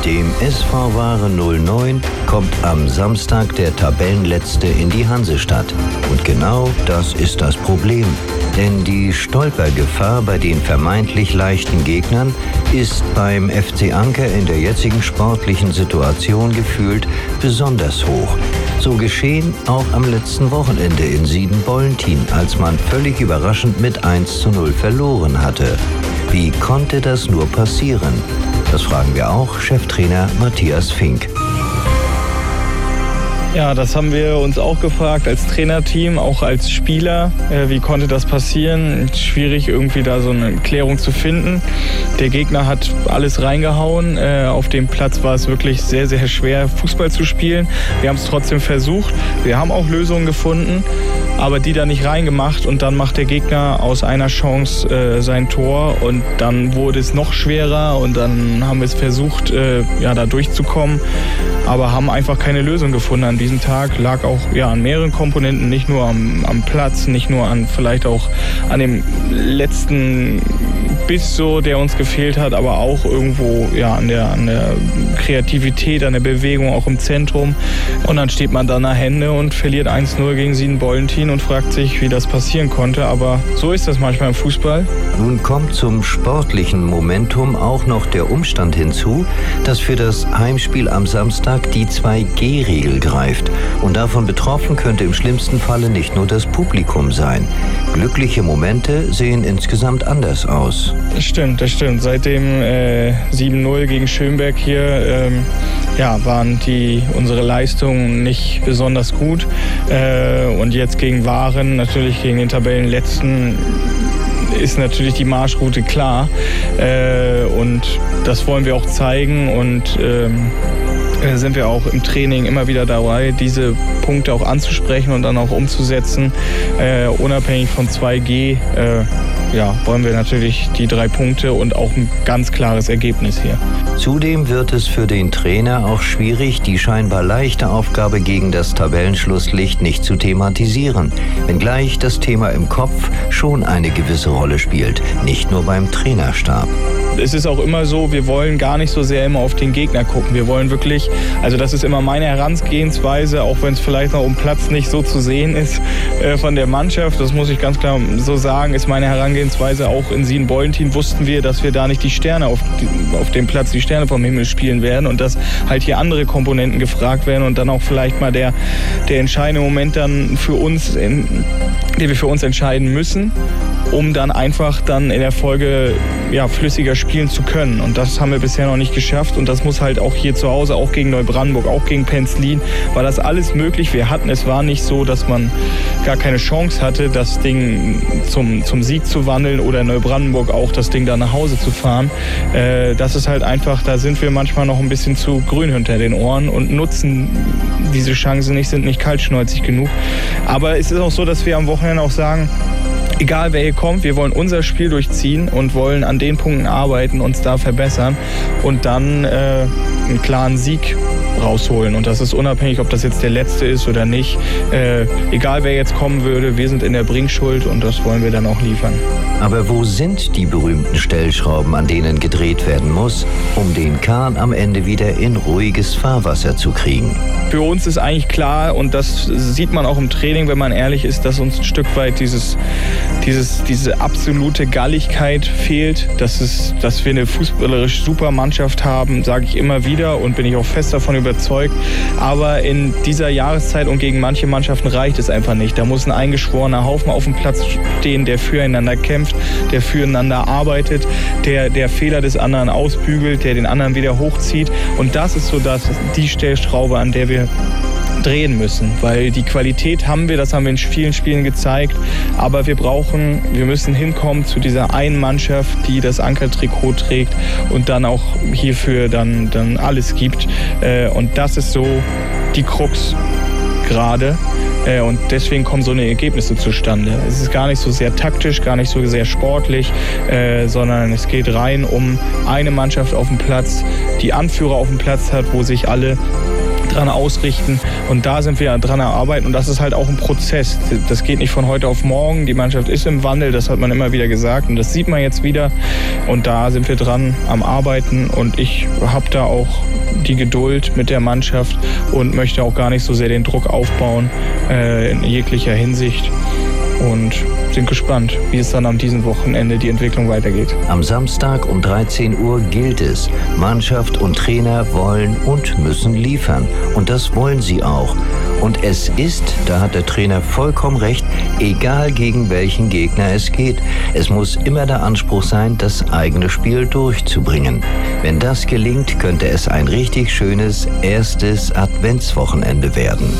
Mit dem SV Ware 09 kommt am Samstag der Tabellenletzte in die Hansestadt. Und genau das ist das Problem. Denn die Stolpergefahr bei den vermeintlich leichten Gegnern ist beim FC Anker in der jetzigen sportlichen Situation gefühlt besonders hoch. So geschehen auch am letzten Wochenende in Sieden-Bollentin, als man völlig überraschend mit 1 zu 0 verloren hatte. Wie konnte das nur passieren? Das fragen wir auch Cheftrainer Matthias Fink. Ja, das haben wir uns auch gefragt als Trainerteam, auch als Spieler. Äh, wie konnte das passieren? Schwierig irgendwie da so eine Klärung zu finden. Der Gegner hat alles reingehauen. Äh, auf dem Platz war es wirklich sehr, sehr schwer, Fußball zu spielen. Wir haben es trotzdem versucht. Wir haben auch Lösungen gefunden, aber die da nicht reingemacht. Und dann macht der Gegner aus einer Chance äh, sein Tor und dann wurde es noch schwerer und dann haben wir es versucht, äh, ja, da durchzukommen, aber haben einfach keine Lösung gefunden an diesem Tag lag auch ja, an mehreren Komponenten, nicht nur am, am Platz, nicht nur an vielleicht auch an dem letzten Biss so, der uns gefehlt hat, aber auch irgendwo ja, an, der, an der Kreativität, an der Bewegung, auch im Zentrum. Und dann steht man da nach Hände und verliert 1-0 gegen Sieden Bollentin und fragt sich, wie das passieren konnte. Aber so ist das manchmal im Fußball. Nun kommt zum sportlichen Momentum auch noch der Umstand hinzu, dass für das Heimspiel am Samstag die 2G-Regel greift greift. Und davon betroffen könnte im schlimmsten Falle nicht nur das Publikum sein. Glückliche Momente sehen insgesamt anders aus. Das stimmt, das stimmt. Seit dem äh, 7-0 gegen Schönberg hier ähm, ja, waren die, unsere Leistungen nicht besonders gut. Äh, und jetzt gegen Waren, natürlich gegen den Tabellenletzten, ist natürlich die Marschroute klar. Äh, und das wollen wir auch zeigen. Und ähm, äh, sind wir auch im Training immer wieder dabei, diese Punkte auch anzusprechen und dann auch umzusetzen. Äh, unabhängig von 2G äh, ja, wollen wir natürlich die drei Punkte und auch ein ganz klares Ergebnis hier. Zudem wird es für den Trainer auch schwierig, die scheinbar leichte Aufgabe gegen das Tabellenschlusslicht nicht zu thematisieren, wenngleich das Thema im Kopf schon eine gewisse Rolle spielt, nicht nur beim Trainerstab es ist auch immer so, wir wollen gar nicht so sehr immer auf den Gegner gucken. Wir wollen wirklich, also das ist immer meine Herangehensweise, auch wenn es vielleicht noch um Platz nicht so zu sehen ist äh, von der Mannschaft. Das muss ich ganz klar so sagen, ist meine Herangehensweise. Auch in Siegen-Beulentin wussten wir, dass wir da nicht die Sterne auf, auf dem Platz, die Sterne vom Himmel spielen werden und dass halt hier andere Komponenten gefragt werden und dann auch vielleicht mal der, der entscheidende Moment dann für uns, in, den wir für uns entscheiden müssen, um dann einfach dann in der Folge ja, flüssiger spielen zu können. Und das haben wir bisher noch nicht geschafft. Und das muss halt auch hier zu Hause, auch gegen Neubrandenburg, auch gegen Penzlin, war das alles möglich. Wir hatten, es war nicht so, dass man gar keine Chance hatte, das Ding zum, zum Sieg zu wandeln oder Neubrandenburg auch das Ding da nach Hause zu fahren. Äh, das ist halt einfach, da sind wir manchmal noch ein bisschen zu grün hinter den Ohren und nutzen diese Chancen nicht, sind nicht kaltschnäuzig genug. Aber es ist auch so, dass wir am Wochenende auch sagen, egal wer hier kommt, wir wollen unser Spiel durchziehen und wollen an den Punkten arbeiten, uns da verbessern und dann äh, einen klaren Sieg rausholen. Und das ist unabhängig, ob das jetzt der letzte ist oder nicht. Äh, egal wer jetzt kommen würde, wir sind in der Bringschuld und das wollen wir dann auch liefern. Aber wo sind die berühmten Stellschrauben, an denen gedreht werden muss, um den Kahn am Ende wieder in ruhiges Fahrwasser zu kriegen? Für uns ist eigentlich klar, und das sieht man auch im Training, wenn man ehrlich ist, dass uns ein Stück weit dieses, dieses, diese absolute Galligkeit fehlt. Dass, es, dass wir eine fußballerisch super Mannschaft haben, sage ich immer wieder und bin ich auch fest davon überzeugt. Aber in dieser Jahreszeit und gegen manche Mannschaften reicht es einfach nicht. Da muss ein eingeschworener Haufen auf dem Platz stehen, der füreinander kämpft, der füreinander arbeitet, der der Fehler des anderen ausbügelt, der den anderen wieder hochzieht. Und das ist so das, die Stellschraube, an der wir drehen müssen, weil die Qualität haben wir, das haben wir in vielen Spielen gezeigt, aber wir brauchen, wir müssen hinkommen zu dieser einen Mannschaft, die das Ankertrikot trägt und dann auch hierfür dann, dann alles gibt äh, und das ist so die Krux gerade. Äh, und deswegen kommen so eine Ergebnisse zustande. Es ist gar nicht so sehr taktisch, gar nicht so sehr sportlich, äh, sondern es geht rein um eine Mannschaft auf dem Platz, die Anführer auf dem Platz hat, wo sich alle dran ausrichten. Und da sind wir dran arbeiten. Und das ist halt auch ein Prozess. Das geht nicht von heute auf morgen. Die Mannschaft ist im Wandel, das hat man immer wieder gesagt. Und das sieht man jetzt wieder. Und da sind wir dran am Arbeiten. Und ich habe da auch die Geduld mit der Mannschaft und möchte auch gar nicht so sehr den Druck aufbauen äh, in jeglicher Hinsicht und sind gespannt, wie es dann am diesem Wochenende die Entwicklung weitergeht. Am Samstag um 13 Uhr gilt es. Mannschaft und Trainer wollen und müssen liefern. Und das wollen sie auch. Und es ist, da hat der Trainer vollkommen recht, egal gegen welchen Gegner es geht. Es muss immer der Anspruch sein, das eigene Spiel durchzubringen. Wenn das gelingt, könnte es ein richtig schönes erstes Adventswochenende werden.